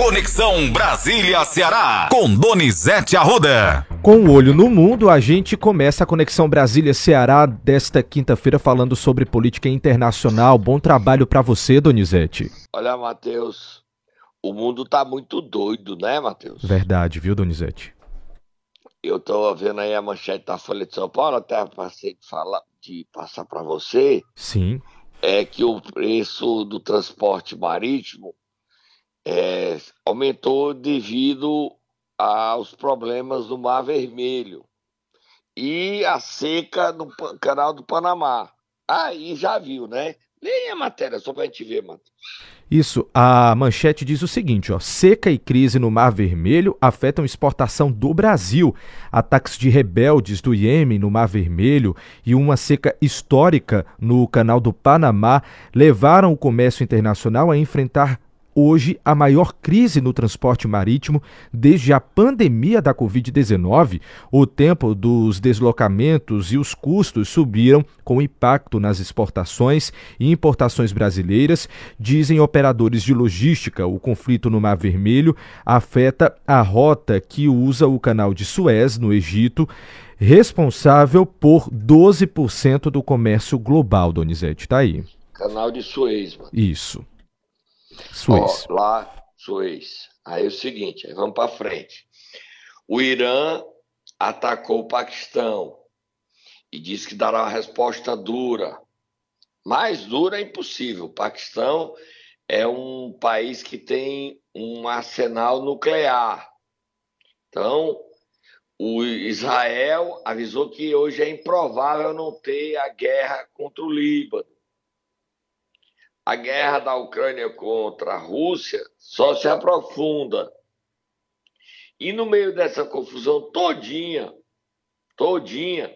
Conexão Brasília-Ceará, com Donizete Arruda. Com o olho no mundo, a gente começa a Conexão Brasília-Ceará desta quinta-feira falando sobre política internacional. Bom trabalho para você, Donizete. Olha, Matheus, o mundo tá muito doido, né, Matheus? Verdade, viu, Donizete? Eu tô vendo aí a manchete da Folha de São Paulo, até passei de, falar, de passar para você. Sim. É que o preço do transporte marítimo é, aumentou devido aos problemas do Mar Vermelho e a seca no canal do Panamá. Aí já viu, né? Leia a matéria só para a gente ver, Matheus. Isso, a manchete diz o seguinte, ó, seca e crise no Mar Vermelho afetam exportação do Brasil. Ataques de rebeldes do Iêmen no Mar Vermelho e uma seca histórica no Canal do Panamá levaram o comércio internacional a enfrentar hoje a maior crise no transporte marítimo desde a pandemia da Covid-19. O tempo dos deslocamentos e os custos subiram com impacto nas exportações e importações brasileiras, dizem operadores de logística. O conflito no Mar Vermelho afeta a rota que usa o canal de Suez, no Egito responsável por 12% do comércio global, Donizete. Tá aí. Canal de Suez, mano. Isso. Suez. Ó, lá, Suez. Aí é o seguinte, aí vamos para frente. O Irã atacou o Paquistão e disse que dará uma resposta dura. Mais dura é impossível. O Paquistão é um país que tem um arsenal nuclear. Então, o Israel avisou que hoje é improvável não ter a guerra contra o Líbano a guerra da Ucrânia contra a Rússia só se aprofunda. E no meio dessa confusão todinha, todinha,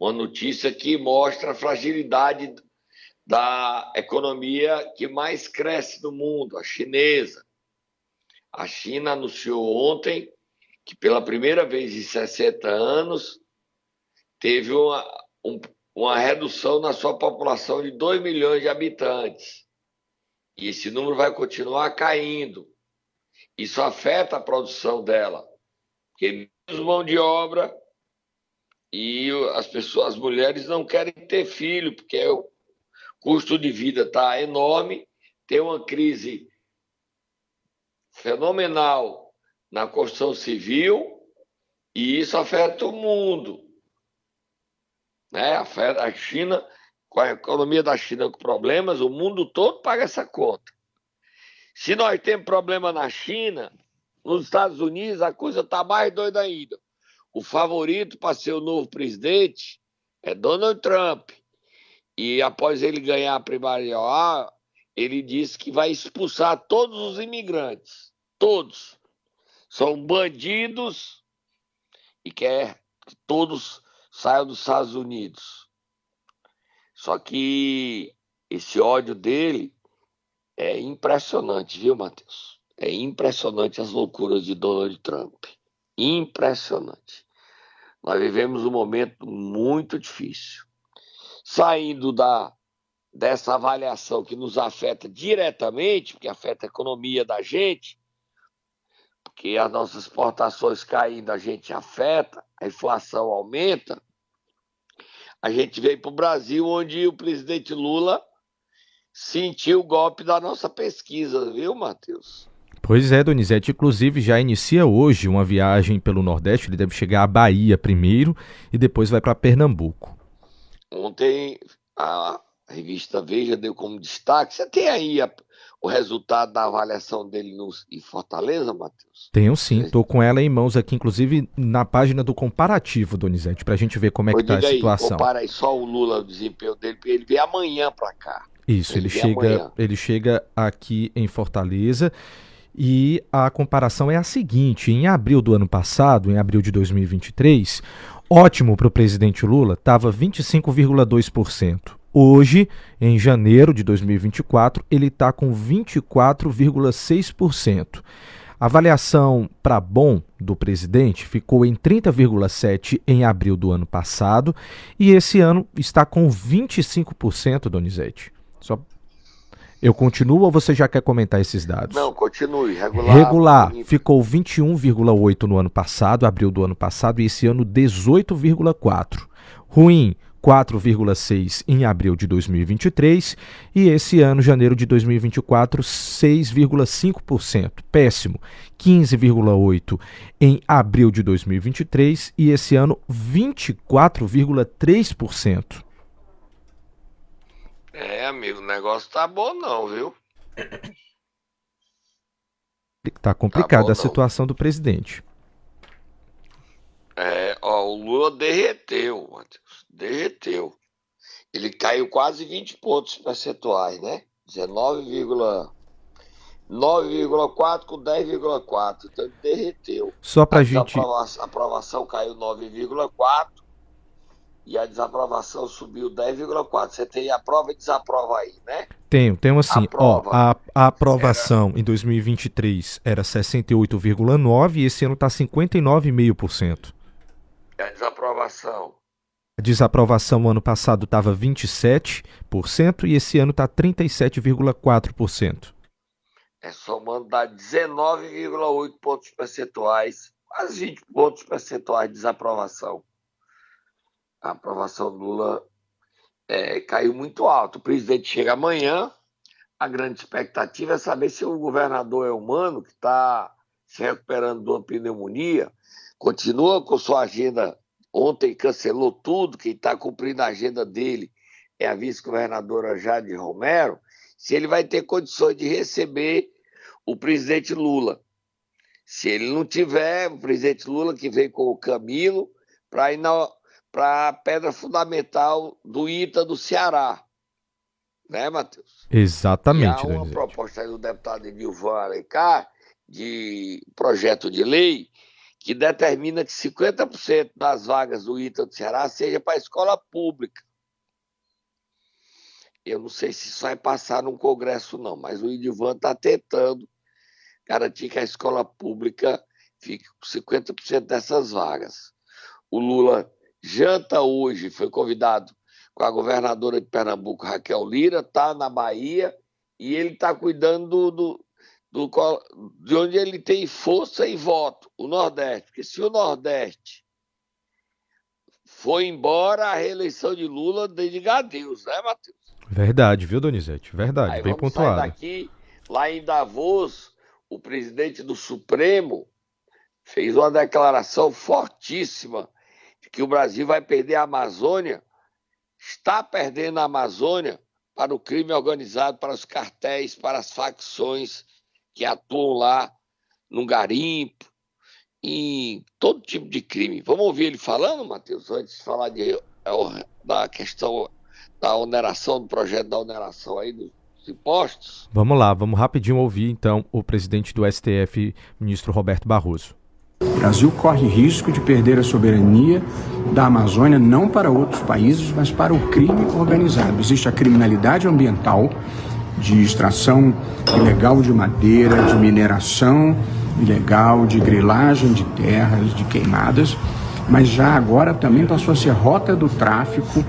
uma notícia que mostra a fragilidade da economia que mais cresce no mundo, a chinesa. A China anunciou ontem que pela primeira vez em 60 anos teve uma, um, uma redução na sua população de 2 milhões de habitantes. E esse número vai continuar caindo. Isso afeta a produção dela. Porque menos mão de obra e as pessoas, as mulheres não querem ter filho, porque o custo de vida está enorme, tem uma crise fenomenal na construção civil e isso afeta o mundo. Né? A China, com a economia da China com problemas, o mundo todo paga essa conta. Se nós temos problema na China, nos Estados Unidos a coisa está mais doida ainda. O favorito para ser o novo presidente é Donald Trump. E após ele ganhar a primária ele disse que vai expulsar todos os imigrantes. Todos. São bandidos e quer que todos saiu dos Estados Unidos. Só que esse ódio dele é impressionante, viu, Matheus? É impressionante as loucuras de Donald Trump. Impressionante. Nós vivemos um momento muito difícil. Saindo da dessa avaliação que nos afeta diretamente, porque afeta a economia da gente, porque as nossas exportações caindo, a gente afeta, a inflação aumenta, a gente veio para o Brasil, onde o presidente Lula sentiu o golpe da nossa pesquisa, viu, Matheus? Pois é, Donizete. Inclusive, já inicia hoje uma viagem pelo Nordeste. Ele deve chegar à Bahia primeiro e depois vai para Pernambuco. Ontem, a revista Veja deu como destaque. Você tem aí a, o resultado da avaliação dele no, em Fortaleza, Matheus? Tenho sim, estou com ela em mãos aqui, inclusive na página do comparativo, Donizete, para a gente ver como é que está a situação. Compara aí só o Lula, o desempenho dele, ele vem amanhã para cá. Isso, ele, ele chega, ele chega aqui em Fortaleza. E a comparação é a seguinte: em abril do ano passado, em abril de 2023, ótimo para o presidente Lula estava 25,2%. Hoje, em janeiro de 2024, ele está com 24,6%. A avaliação para bom do presidente ficou em 30,7% em abril do ano passado e esse ano está com 25%, Donizete. Só Eu continuo ou você já quer comentar esses dados? Não, continue. Regular. Regular ficou 21,8 no ano passado, abril do ano passado, e esse ano 18,4. Ruim, 4,6 em abril de 2023 e esse ano, janeiro de 2024, 6,5%. Péssimo, 15,8 em abril de 2023 e esse ano 24,3%. É, amigo, o negócio tá bom não, viu? Tá complicada tá a situação do presidente. É, o Lula derreteu, Matheus, derreteu. Ele caiu quase 20 pontos percentuais, né? 19,9,4 com 10,4. Então ele derreteu. Só pra a gente. A aprovação caiu 9,4 e a desaprovação subiu 10,4. Você tem a prova e desaprova aí, né? Tenho, tenho assim, a ó, a, a aprovação era... em 2023 era 68,9 e esse ano está 59,5%. E a desaprovação? A desaprovação no ano passado estava 27% e esse ano está 37,4%. É somando dá 19,8 pontos percentuais, quase 20 pontos percentuais de desaprovação a aprovação do Lula é, caiu muito alto. O presidente chega amanhã, a grande expectativa é saber se o governador é humano, que está se recuperando de uma pneumonia, continua com sua agenda. Ontem cancelou tudo, quem está cumprindo a agenda dele é a vice-governadora Jade Romero. Se ele vai ter condições de receber o presidente Lula. Se ele não tiver, o presidente Lula que vem com o Camilo para para a pedra fundamental do ITA do Ceará. Né, Matheus? Exatamente. E há uma proposta do deputado Edilvan Alencar de projeto de lei que determina que 50% das vagas do ITA do Ceará seja para a escola pública. Eu não sei se isso vai passar no Congresso, não, mas o Edilvan está tentando garantir que a escola pública fique com 50% dessas vagas. O Lula janta hoje, foi convidado com a governadora de Pernambuco, Raquel Lira, está na Bahia e ele está cuidando do, do, do, de onde ele tem força e voto, o Nordeste. Porque se o Nordeste foi embora, a reeleição de Lula dedica a Deus, né, Matheus? Verdade, viu, Donizete? Verdade, Aí bem vamos pontuado. Sair daqui, lá em Davos, o presidente do Supremo fez uma declaração fortíssima que o Brasil vai perder a Amazônia, está perdendo a Amazônia para o crime organizado, para os cartéis, para as facções que atuam lá no garimpo, em todo tipo de crime. Vamos ouvir ele falando, Matheus, antes de falar de, é, da questão da oneração, do projeto da oneração aí dos impostos? Vamos lá, vamos rapidinho ouvir então o presidente do STF, ministro Roberto Barroso. O Brasil corre risco de perder a soberania da Amazônia não para outros países, mas para o crime organizado. Existe a criminalidade ambiental de extração ilegal de madeira, de mineração ilegal, de grilagem de terras, de queimadas, mas já agora também passou a ser rota do tráfico,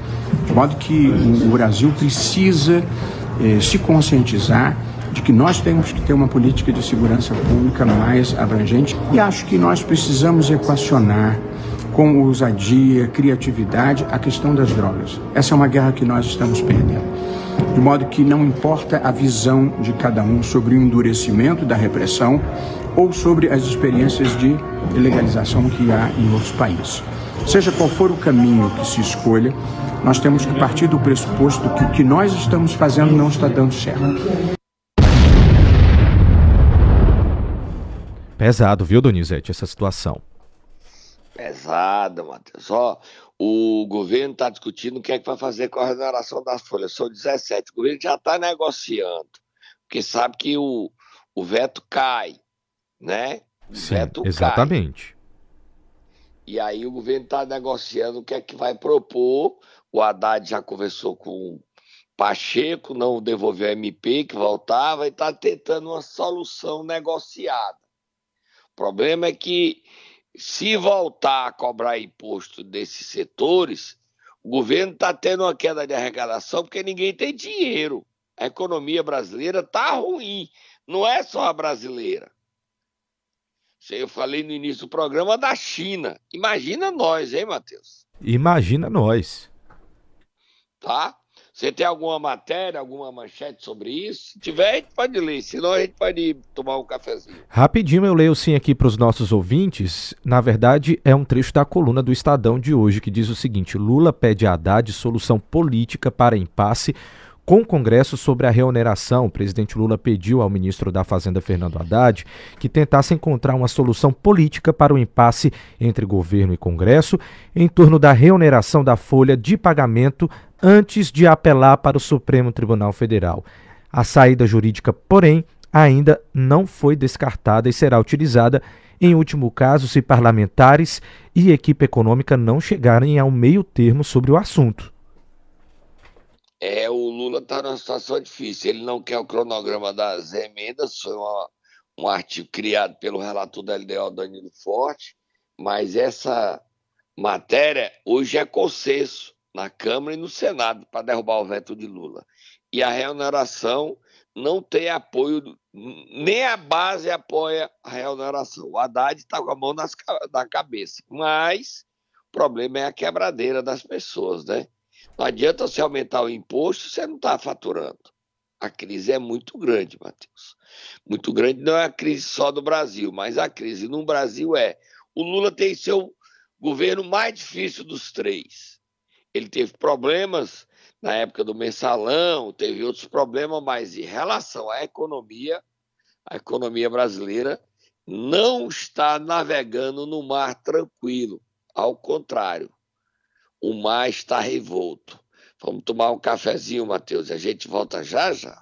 de modo que o Brasil precisa eh, se conscientizar de que nós temos que ter uma política de segurança pública mais abrangente e acho que nós precisamos equacionar com ousadia, criatividade, a questão das drogas. Essa é uma guerra que nós estamos perdendo. De modo que não importa a visão de cada um sobre o endurecimento da repressão ou sobre as experiências de legalização que há em outros países. Seja qual for o caminho que se escolha, nós temos que partir do pressuposto que o que nós estamos fazendo não está dando certo. Pesado, viu, Donizete, essa situação. Pesada, Matheus. Ó, o governo está discutindo o que é que vai fazer com a remuneração das folhas. São 17. O governo já está negociando, porque sabe que o, o veto cai, né? O Sim, veto exatamente. Cai. E aí o governo está negociando o que é que vai propor. O Haddad já conversou com Pacheco, não devolveu a MP que voltava e está tentando uma solução negociada problema é que, se voltar a cobrar imposto desses setores, o governo está tendo uma queda de arrecadação porque ninguém tem dinheiro. A economia brasileira está ruim. Não é só a brasileira. Eu falei no início do programa da China. Imagina nós, hein, Matheus? Imagina nós. Tá? Você tem alguma matéria, alguma manchete sobre isso? Se tiver, a gente pode ler, senão a gente pode ir tomar um cafezinho. Rapidinho eu leio sim aqui para os nossos ouvintes. Na verdade, é um trecho da coluna do Estadão de hoje que diz o seguinte: Lula pede a Haddad solução política para impasse com o Congresso sobre a reoneração, o presidente Lula pediu ao ministro da Fazenda, Fernando Haddad, que tentasse encontrar uma solução política para o impasse entre governo e Congresso em torno da reoneração da folha de pagamento antes de apelar para o Supremo Tribunal Federal. A saída jurídica, porém, ainda não foi descartada e será utilizada. Em último caso se parlamentares e equipe econômica não chegarem ao meio termo sobre o assunto. É, o Lula está numa situação difícil. Ele não quer o cronograma das emendas, foi uma, um artigo criado pelo relator da LDO, Danilo Forte, mas essa matéria hoje é consenso na Câmara e no Senado para derrubar o veto de Lula. E a reoneração não tem apoio, nem a base apoia a reoneração. O Haddad está com a mão nas, na cabeça, mas o problema é a quebradeira das pessoas, né? Não adianta você aumentar o imposto, você não está faturando. A crise é muito grande, Matheus. Muito grande não é a crise só do Brasil, mas a crise no Brasil é. O Lula tem seu governo mais difícil dos três. Ele teve problemas na época do mensalão, teve outros problemas, mas em relação à economia, a economia brasileira não está navegando no mar tranquilo. Ao contrário, o mar está revolto. Vamos tomar um cafezinho, Matheus, e a gente volta já já.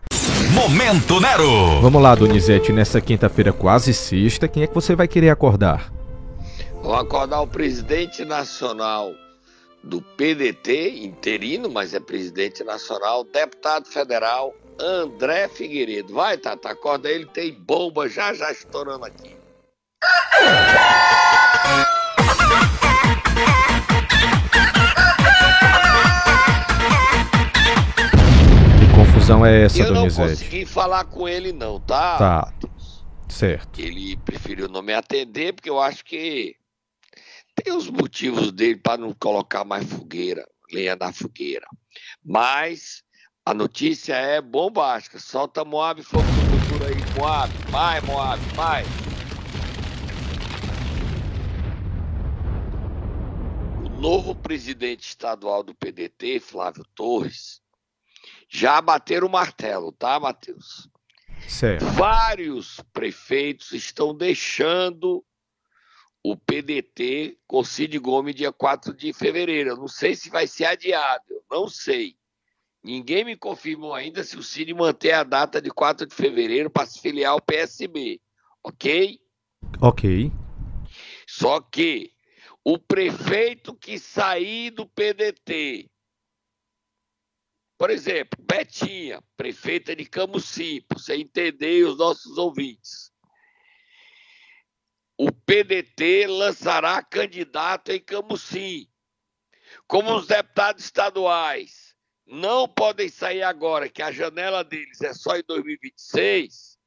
Momento Nero! Vamos lá, Donizete, nessa quinta-feira quase sexta, quem é que você vai querer acordar? Vou acordar o presidente nacional do PDT, interino, mas é presidente nacional, deputado federal André Figueiredo. Vai, Tata, acorda ele, tem bomba já já estourando aqui. confusão é essa, Eu Donizete? não consegui falar com ele não, tá? Tá. Certo. Ele preferiu não me atender porque eu acho que tem os motivos dele para não colocar mais fogueira, lenha na fogueira. Mas a notícia é bombástica. Solta Moab, fogo no futuro aí, Moab. Vai, Moab, vai. O novo presidente estadual do PDT, Flávio Torres, já bateram o martelo, tá, Matheus? Certo. Vários prefeitos estão deixando o PDT com Cid Gomes dia 4 de fevereiro. Eu não sei se vai ser adiado, eu não sei. Ninguém me confirmou ainda se o Cid manter a data de 4 de fevereiro para se filiar ao PSB, ok? Ok. Só que o prefeito que sair do PDT por exemplo, Betinha, prefeita de Camusim, para você entender os nossos ouvintes. O PDT lançará candidato em Camusim. Como os deputados estaduais não podem sair agora, que a janela deles é só em 2026,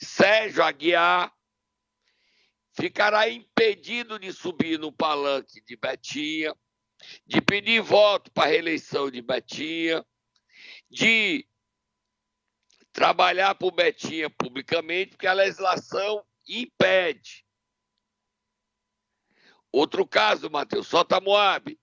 Sérgio Aguiar ficará impedido de subir no palanque de Betinha, de pedir voto para a reeleição de Betinha de trabalhar por Betinha publicamente, porque a legislação impede. Outro caso, Matheus, solta Moab.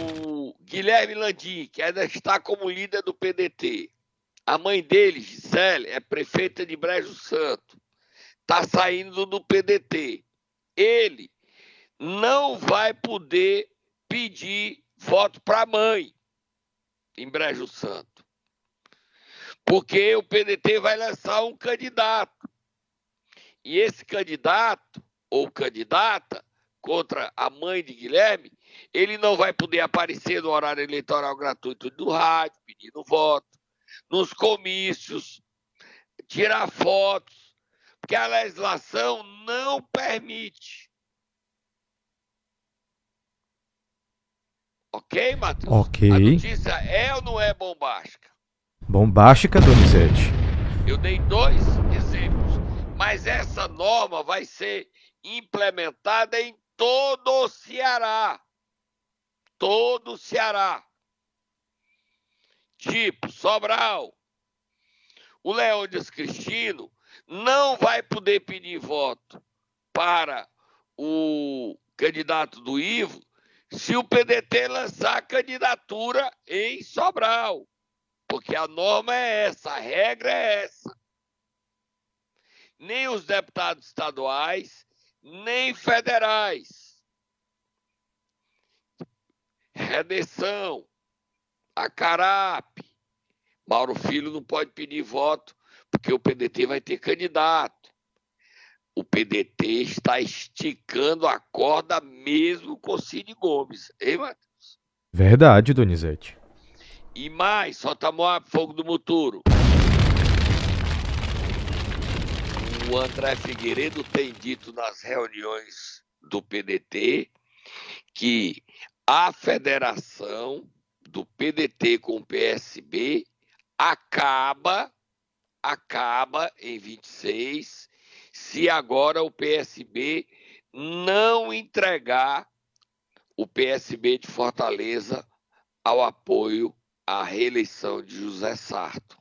O Guilherme Landim, que ainda está como líder do PDT. A mãe dele, Gisele, é prefeita de Brejo Santo. Está saindo do PDT. Ele não vai poder pedir voto para a mãe em Brejo Santo. Porque o PDT vai lançar um candidato. E esse candidato ou candidata contra a mãe de Guilherme, ele não vai poder aparecer no horário eleitoral gratuito do rádio, pedindo voto, nos comícios, tirar fotos, porque a legislação não permite. Ok, Matheus? Ok. A notícia é ou não é bombástica? Bombástica, Donizete. Eu dei dois exemplos, mas essa norma vai ser implementada em todo o Ceará. Todo o Ceará. Tipo, Sobral. O Leônidas Cristino não vai poder pedir voto para o candidato do Ivo se o PDT lançar candidatura em Sobral. Porque a norma é essa, a regra é essa. Nem os deputados estaduais, nem federais. Redenção, Acarape. Mauro Filho não pode pedir voto porque o PDT vai ter candidato. O PDT está esticando a corda mesmo com Cid Gomes. Hein, Matheus? Verdade, Donizete. E mais, solta Moab, fogo do Muturo. O André Figueiredo tem dito nas reuniões do PDT que a federação do PDT com o PSB acaba acaba em 26 se agora o PSB não entregar o PSB de Fortaleza ao apoio à reeleição de José Sarto.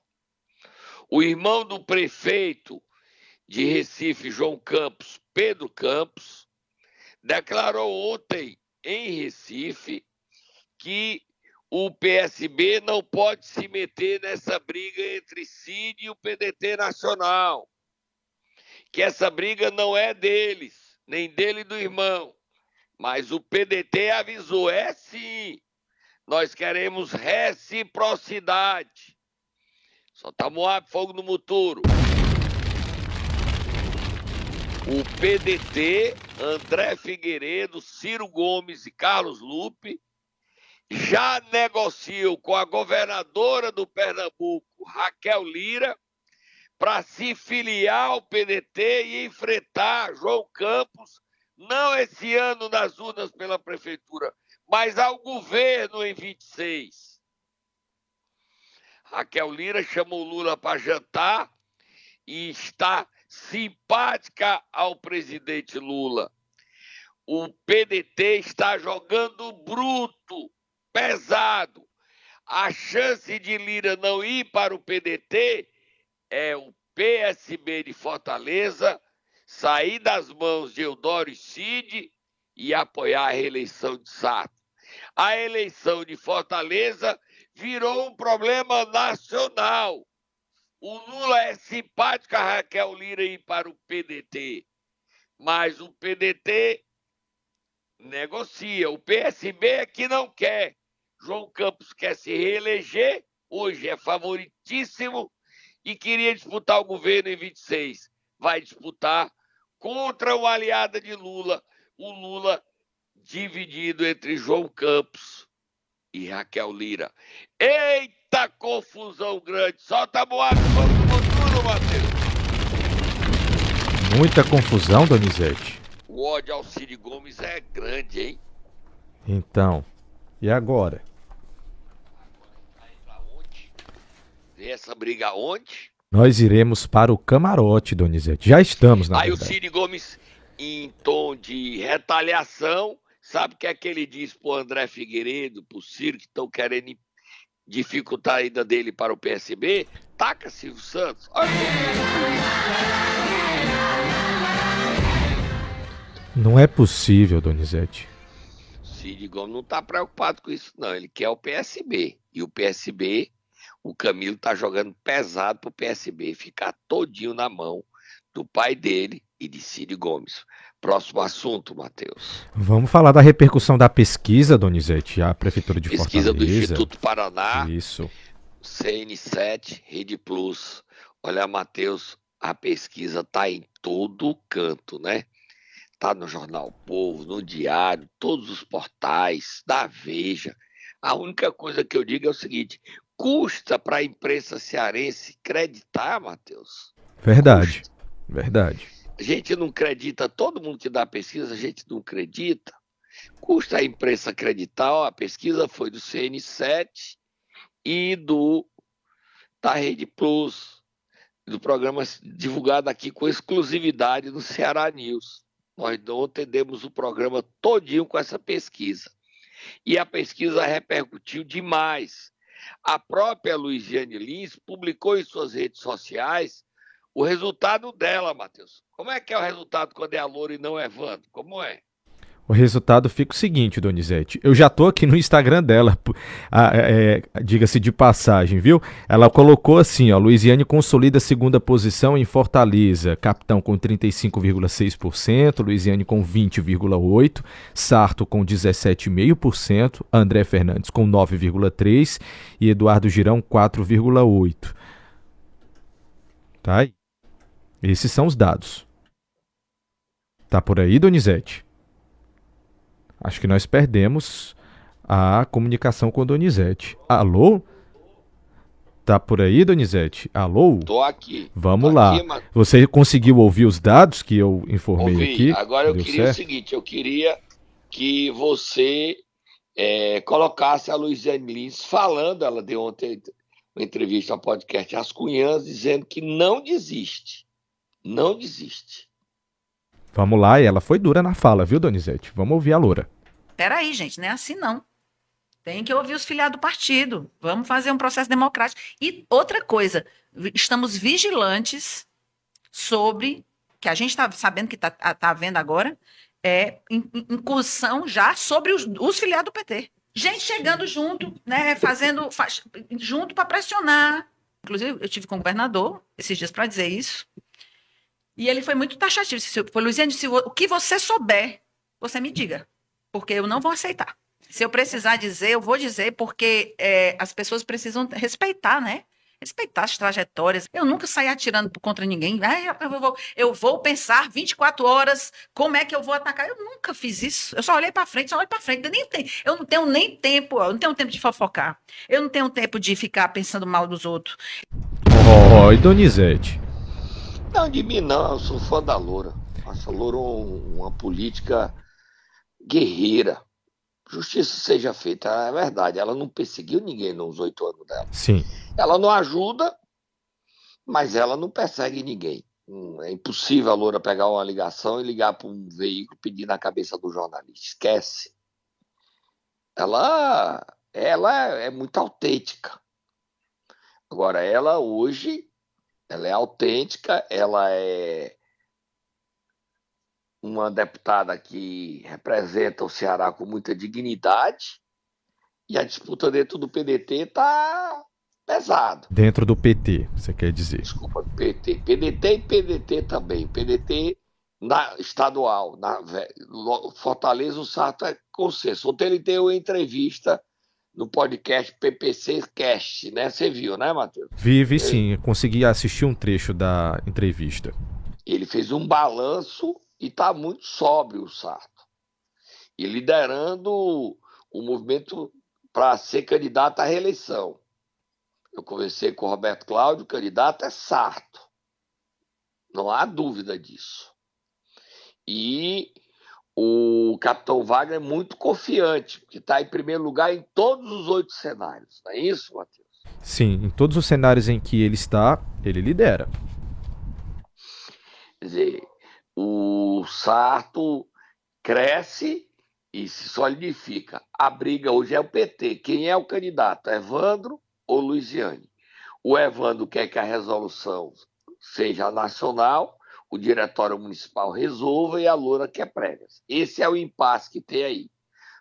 O irmão do prefeito de Recife, João Campos, Pedro Campos, declarou ontem em Recife que o PSB não pode se meter nessa briga entre Cid e o PDT nacional. Que essa briga não é deles, nem dele e do irmão. Mas o PDT avisou: é sim, nós queremos reciprocidade. Só tá Moab, fogo no muturo. O PDT, André Figueiredo, Ciro Gomes e Carlos Lupe já negociam com a governadora do Pernambuco, Raquel Lira, para se filiar ao PDT e enfrentar João Campos, não esse ano nas urnas pela prefeitura, mas ao governo em 26. Raquel Lira chamou Lula para jantar e está simpática ao presidente Lula. O PDT está jogando bruto, pesado. A chance de Lira não ir para o PDT é o PSB de Fortaleza sair das mãos de Eudório Cid e apoiar a reeleição de Sato. A eleição de Fortaleza virou um problema nacional. O Lula é simpático a Raquel Lira ir para o PDT, mas o PDT negocia. O PSB é que não quer. João Campos quer se reeleger, hoje é favoritíssimo e queria disputar o governo em 26. Vai disputar contra o aliado de Lula, o Lula dividido entre João Campos e Raquel Lira. Eita confusão grande! Solta a boate, vamos tudo, Matheus! Muita confusão, Donizete. O ódio ao Cid Gomes é grande, hein? Então, e agora? Essa briga onde? Nós iremos para o camarote, Donizete. Já estamos, na Aí o verdade. Cid Gomes, em tom de retaliação, sabe o que é que ele diz pro André Figueiredo, pro Ciro, que estão querendo dificultar a ida dele para o PSB? Taca Silvio Santos. Olha Não é possível, Donizete. o Cid Gomes não está preocupado com isso, não. Ele quer o PSB. E o PSB, o Camilo tá jogando pesado pro PSB ficar todinho na mão do pai dele e de Cid Gomes. Próximo assunto, Matheus. Vamos falar da repercussão da pesquisa, Donizete, a Prefeitura de Pesquisa do Fortaleza. Instituto Paraná. Isso. CN7, Rede Plus. Olha, Matheus, a pesquisa tá em todo canto, né? Tá no Jornal Povo, no Diário, todos os portais, da Veja. A única coisa que eu digo é o seguinte: custa para a imprensa cearense acreditar, Matheus? Verdade. Verdade. A gente não acredita, todo mundo que dá pesquisa, a gente não acredita. Custa a imprensa acreditar, a pesquisa foi do CN7 e do da Rede Plus, do programa divulgado aqui com exclusividade no Ceará News. Nós ontem demos o programa todinho com essa pesquisa. E a pesquisa repercutiu demais. A própria Luiziane Lins publicou em suas redes sociais o resultado dela, Matheus. Como é que é o resultado quando é a Loura e não é Evandro? Como é? O resultado fica o seguinte, Donizete. Eu já tô aqui no Instagram dela, é, é, diga-se de passagem, viu? Ela colocou assim, ó, Luiziane consolida a segunda posição em Fortaleza, capitão com 35,6%, Luiziane com 20,8%, Sarto com 17,5%, André Fernandes com 9,3% e Eduardo Girão 4,8%. Tá aí. Esses são os dados. Tá por aí, Donizete? Acho que nós perdemos a comunicação com Donizete. Alô? Tá por aí, Donizete? Alô? Tô aqui. Vamos Tô lá. aqui. Você conseguiu ouvir os dados que eu informei Ouvi. aqui? Agora eu Deu queria certo? o seguinte, eu queria que você é, colocasse a Luiziane Lins falando, ela deu ontem uma entrevista ao podcast As Cunhãs, dizendo que não desiste. Não desiste. Vamos lá, e ela foi dura na fala, viu, Donizete? Vamos ouvir a Loura. Peraí, gente, não é assim não. Tem que ouvir os filiados do partido. Vamos fazer um processo democrático. E outra coisa, estamos vigilantes sobre, que a gente está sabendo que está tá vendo agora, é in- in- incursão já sobre os, os filiados do PT. Gente chegando junto, né, fazendo faz- junto para pressionar. Inclusive, eu tive com o governador esses dias para dizer isso. E ele foi muito taxativo. Disse, Foi, Luiziane, o que você souber, você me diga porque eu não vou aceitar. Se eu precisar dizer, eu vou dizer, porque é, as pessoas precisam respeitar, né? Respeitar as trajetórias. Eu nunca saí atirando contra ninguém. Ah, eu, vou, eu vou pensar 24 horas como é que eu vou atacar. Eu nunca fiz isso. Eu só olhei para frente, só olhei para frente. Eu, nem tenho, eu não tenho nem tempo, eu não tenho tempo de fofocar. Eu não tenho tempo de ficar pensando mal dos outros. Oi, Donizete. Não, de mim não, eu sou fã da Loura. Acho a Loura um- uma política guerreira. Justiça seja feita, é verdade. Ela não perseguiu ninguém nos oito anos dela. Sim. Ela não ajuda, mas ela não persegue ninguém. Hum, É impossível a Loura pegar uma ligação e ligar para um veículo pedir na cabeça do jornalista. Esquece. Ela, ela é muito autêntica. Agora, ela hoje, ela é autêntica, ela é uma deputada que representa o Ceará com muita dignidade e a disputa dentro do PDT está pesado. Dentro do PT, você quer dizer. Desculpa, PT. PDT e PDT também. PDT na, estadual. Na, Fortaleza, o Sarto é consenso. Ontem ele deu uma entrevista no podcast PPC Cast, né? Você viu, né, Matheus? Vive sim, consegui assistir um trecho da entrevista. Ele fez um balanço e está muito sóbrio o Sarto. E liderando o movimento para ser candidato à reeleição. Eu conversei com o Roberto Cláudio, o candidato é Sarto. Não há dúvida disso. E o capitão Wagner é muito confiante, porque está em primeiro lugar em todos os oito cenários. Não é isso, Matheus? Sim, em todos os cenários em que ele está, ele lidera. Quer dizer, o Sarto cresce e se solidifica. A briga hoje é o PT. Quem é o candidato? Evandro ou Luiziane? O Evandro quer que a resolução seja nacional, o diretório municipal resolva e a Loura quer prévias. Esse é o impasse que tem aí.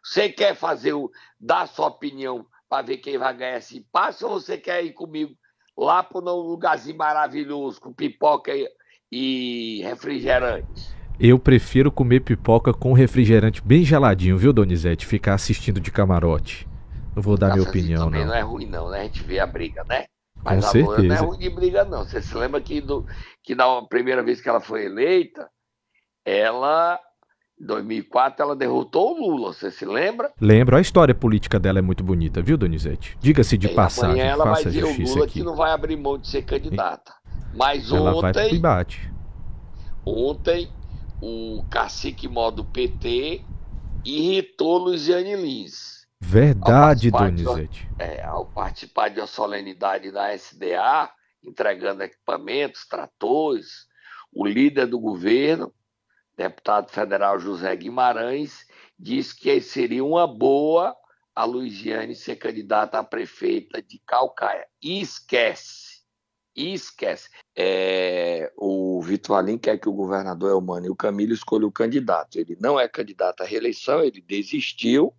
Você quer fazer o, dar sua opinião para ver quem vai ganhar esse impasse ou você quer ir comigo lá para um lugarzinho maravilhoso com pipoca e, e refrigerante? Eu prefiro comer pipoca com refrigerante bem geladinho, viu, Donizete? Ficar assistindo de camarote. Não vou dar minha Cafezinho opinião, também não. não é ruim, não, né? A gente vê a briga, né? Com Mas a Loura não é certeza. ruim de briga, não. Você se lembra que, do, que na primeira vez que ela foi eleita, ela, em 2004, ela derrotou o Lula. Você se lembra? Lembro, a história política dela é muito bonita, viu, Donizete? Diga-se de E passagem, amanhã ela vai faça dizer o justiça Lula aqui. que não vai abrir mão de ser candidata. Mas Ela vai ontem, embate. ontem, o cacique mó do PT irritou Luiziane Lins. Verdade, Donizete. É, ao participar de uma solenidade da SDA, entregando equipamentos, tratores, o líder do governo, deputado federal José Guimarães, disse que seria uma boa a Luiziane ser candidata a prefeita de Calcaia. E esquece. E esquece. É, o Vitor Alim quer que o governador Elmano e o Camilo escolham o candidato. Ele não é candidato à reeleição, ele desistiu.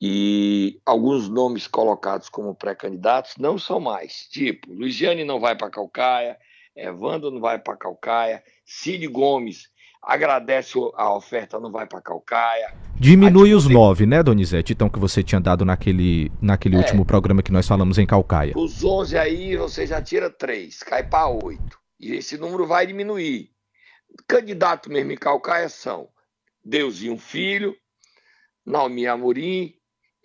E alguns nomes colocados como pré-candidatos não são mais. Tipo, Luiziane não vai para Calcaia, Evandro não vai para Calcaia, Cid Gomes agradece a oferta, não vai para Calcaia. Diminui os nove, né, Donizete? Então, que você tinha dado naquele, naquele É. último programa que nós falamos em Calcaia. Os 11 aí você já tira 3, cai para 8. E esse número vai diminuir. Candidato mesmo em Calcaia são Deusinho Filho, Naomi Amorim,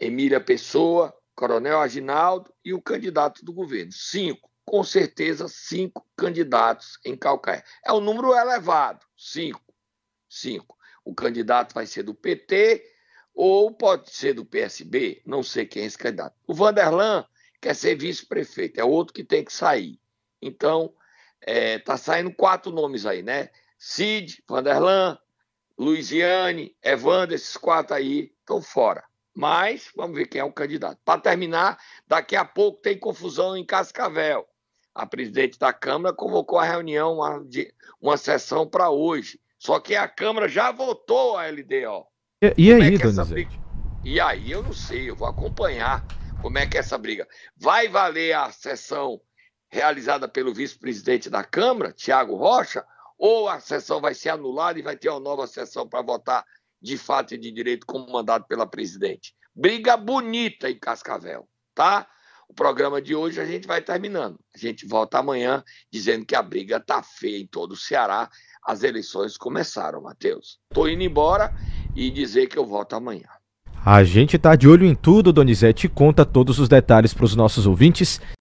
Emília Pessoa, Coronel Aginaldo e o candidato do governo. Cinco, com certeza, cinco candidatos em Calcaia. É um número elevado, cinco. Cinco. O candidato vai ser do PT ou pode ser do PSB, não sei quem é esse candidato. O Vanderlan quer ser vice-prefeito, é outro que tem que sair. Então, é, tá saindo quatro nomes aí, né? Cid, Vanderlan, Luiziane, Evandro, esses quatro aí estão fora. Mas vamos ver quem é o candidato. Para terminar, daqui a pouco tem confusão em Cascavel. A presidente da Câmara convocou a reunião, uma, de- uma sessão para hoje. Só que a Câmara já votou a LDO. E, e é aí, Donizete? briga- E aí eu não sei, eu vou acompanhar como é que é essa briga. Vai valer a sessão realizada pelo vice-presidente da Câmara, Tiago Rocha, ou a sessão vai ser anulada e vai ter uma nova sessão para votar de fato e de direito como mandado pela presidente. Briga bonita em Cascavel, tá? O programa de hoje a gente vai terminando. A gente volta amanhã dizendo que a briga tá feia em todo o Ceará. As eleições começaram, Matheus. Tô indo embora e dizer que eu volto amanhã. A gente tá de olho em tudo, Donizete, conta todos os detalhes para os nossos ouvintes.